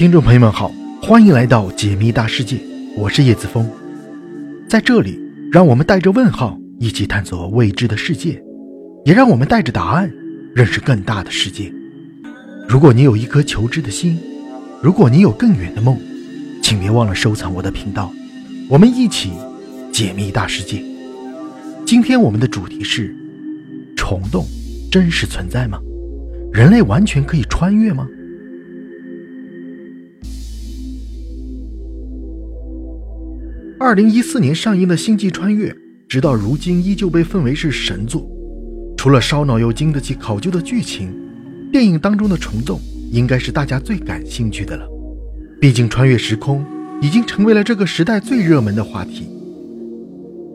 听众朋友们好，欢迎来到解密大世界，我是叶子峰。在这里，让我们带着问号一起探索未知的世界，也让我们带着答案认识更大的世界。如果你有一颗求知的心，如果你有更远的梦，请别忘了收藏我的频道，我们一起解密大世界。今天我们的主题是：虫洞真实存在吗？人类完全可以穿越吗？二零一四年上映的《星际穿越》，直到如今依旧被奉为是神作。除了烧脑又经得起考究的剧情，电影当中的虫洞应该是大家最感兴趣的了。毕竟穿越时空已经成为了这个时代最热门的话题。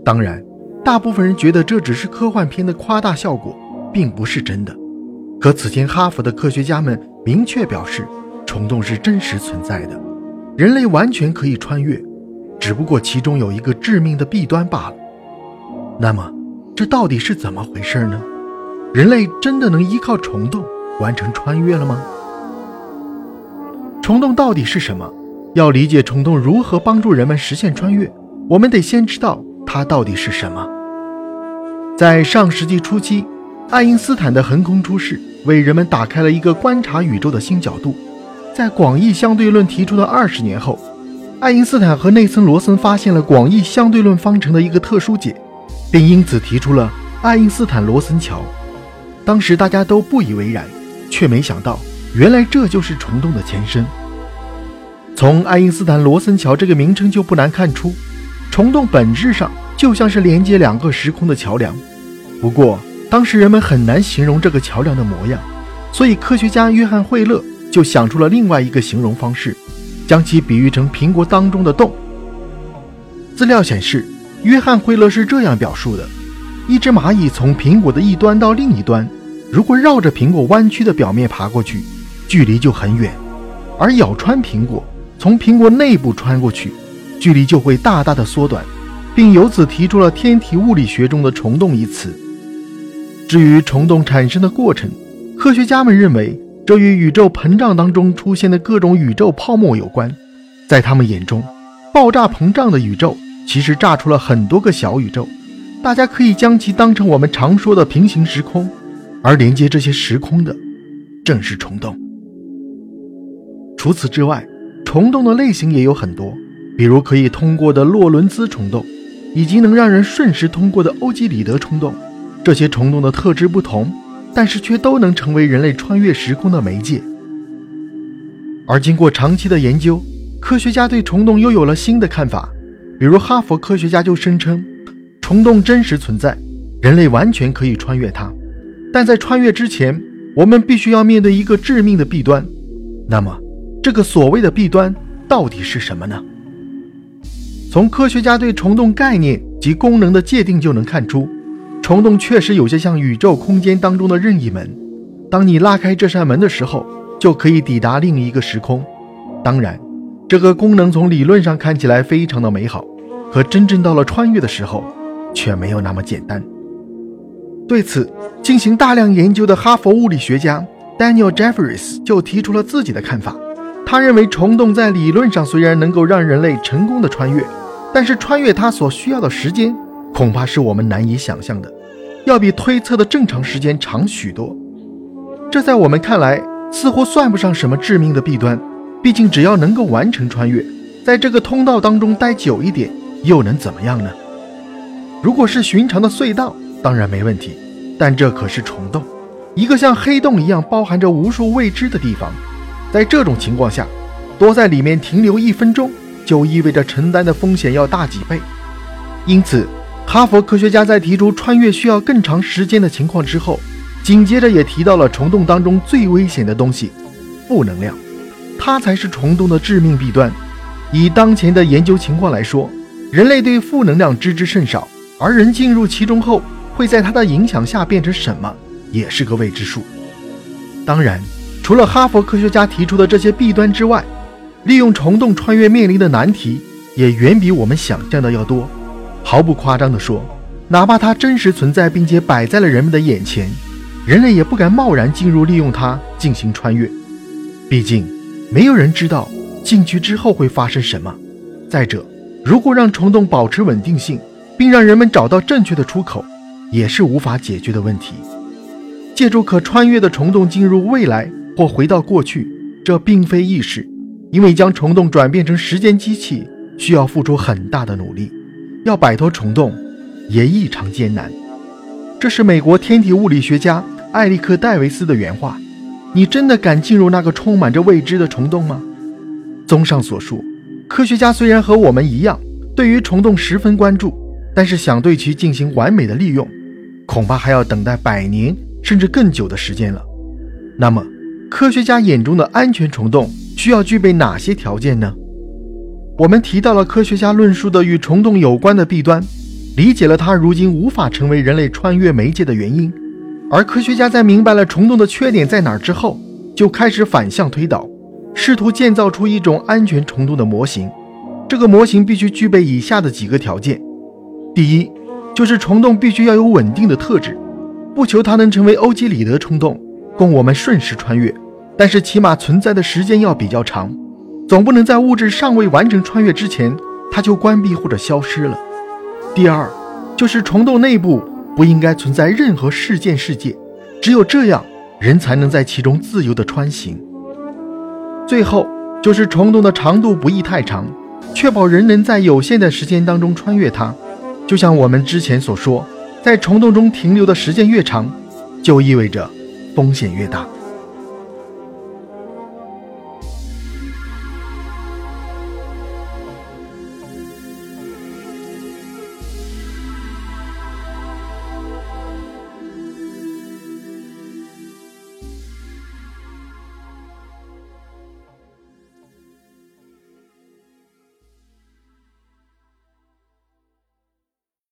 当然，大部分人觉得这只是科幻片的夸大效果，并不是真的。可此前哈佛的科学家们明确表示，虫洞是真实存在的，人类完全可以穿越。只不过其中有一个致命的弊端罢了。那么，这到底是怎么回事呢？人类真的能依靠虫洞完成穿越了吗？虫洞到底是什么？要理解虫洞如何帮助人们实现穿越，我们得先知道它到底是什么。在上世纪初期，爱因斯坦的横空出世为人们打开了一个观察宇宙的新角度。在广义相对论提出的二十年后。爱因斯坦和内森·罗森发现了广义相对论方程的一个特殊解，并因此提出了爱因斯坦罗森桥。当时大家都不以为然，却没想到原来这就是虫洞的前身。从爱因斯坦罗森桥这个名称就不难看出，虫洞本质上就像是连接两个时空的桥梁。不过当时人们很难形容这个桥梁的模样，所以科学家约翰·惠勒就想出了另外一个形容方式。将其比喻成苹果当中的洞。资料显示，约翰·惠勒是这样表述的：一只蚂蚁从苹果的一端到另一端，如果绕着苹果弯曲的表面爬过去，距离就很远；而咬穿苹果，从苹果内部穿过去，距离就会大大的缩短，并由此提出了天体物理学中的虫洞一词。至于虫洞产生的过程，科学家们认为。这与宇宙膨胀当中出现的各种宇宙泡沫有关。在他们眼中，爆炸膨胀的宇宙其实炸出了很多个小宇宙。大家可以将其当成我们常说的平行时空，而连接这些时空的正是虫洞。除此之外，虫洞的类型也有很多，比如可以通过的洛伦兹虫洞，以及能让人瞬时通过的欧几里得虫洞。这些虫洞的特质不同。但是却都能成为人类穿越时空的媒介。而经过长期的研究，科学家对虫洞又有了新的看法。比如，哈佛科学家就声称，虫洞真实存在，人类完全可以穿越它。但在穿越之前，我们必须要面对一个致命的弊端。那么，这个所谓的弊端到底是什么呢？从科学家对虫洞概念及功能的界定就能看出。虫洞确实有些像宇宙空间当中的任意门，当你拉开这扇门的时候，就可以抵达另一个时空。当然，这个功能从理论上看起来非常的美好，可真正到了穿越的时候，却没有那么简单。对此，进行大量研究的哈佛物理学家 Daniel Jeffries 就提出了自己的看法。他认为，虫洞在理论上虽然能够让人类成功的穿越，但是穿越它所需要的时间，恐怕是我们难以想象的。要比推测的正常时间长许多，这在我们看来似乎算不上什么致命的弊端。毕竟只要能够完成穿越，在这个通道当中待久一点，又能怎么样呢？如果是寻常的隧道，当然没问题。但这可是虫洞，一个像黑洞一样包含着无数未知的地方。在这种情况下，多在里面停留一分钟，就意味着承担的风险要大几倍。因此。哈佛科学家在提出穿越需要更长时间的情况之后，紧接着也提到了虫洞当中最危险的东西——负能量，它才是虫洞的致命弊端。以当前的研究情况来说，人类对负能量知之甚少，而人进入其中后会在它的影响下变成什么，也是个未知数。当然，除了哈佛科学家提出的这些弊端之外，利用虫洞穿越面临的难题也远比我们想象的要多。毫不夸张地说，哪怕它真实存在并且摆在了人们的眼前，人类也不敢贸然进入利用它进行穿越。毕竟，没有人知道进去之后会发生什么。再者，如果让虫洞保持稳定性，并让人们找到正确的出口，也是无法解决的问题。借助可穿越的虫洞进入未来或回到过去，这并非易事，因为将虫洞转变成时间机器需要付出很大的努力，要摆脱虫洞也异常艰难。这是美国天体物理学家艾利克·戴维斯的原话。你真的敢进入那个充满着未知的虫洞吗？综上所述，科学家虽然和我们一样对于虫洞十分关注，但是想对其进行完美的利用，恐怕还要等待百年甚至更久的时间了。那么，科学家眼中的安全虫洞需要具备哪些条件呢？我们提到了科学家论述的与虫洞有关的弊端，理解了它如今无法成为人类穿越媒介的原因。而科学家在明白了虫洞的缺点在哪儿之后，就开始反向推导，试图建造出一种安全虫洞的模型。这个模型必须具备以下的几个条件：第一，就是虫洞必须要有稳定的特质，不求它能成为欧几里得虫洞，供我们瞬时穿越，但是起码存在的时间要比较长，总不能在物质尚未完成穿越之前，它就关闭或者消失了。第二，就是虫洞内部。不应该存在任何事件世界，只有这样，人才能在其中自由地穿行。最后就是虫洞的长度不宜太长，确保人能在有限的时间当中穿越它。就像我们之前所说，在虫洞中停留的时间越长，就意味着风险越大。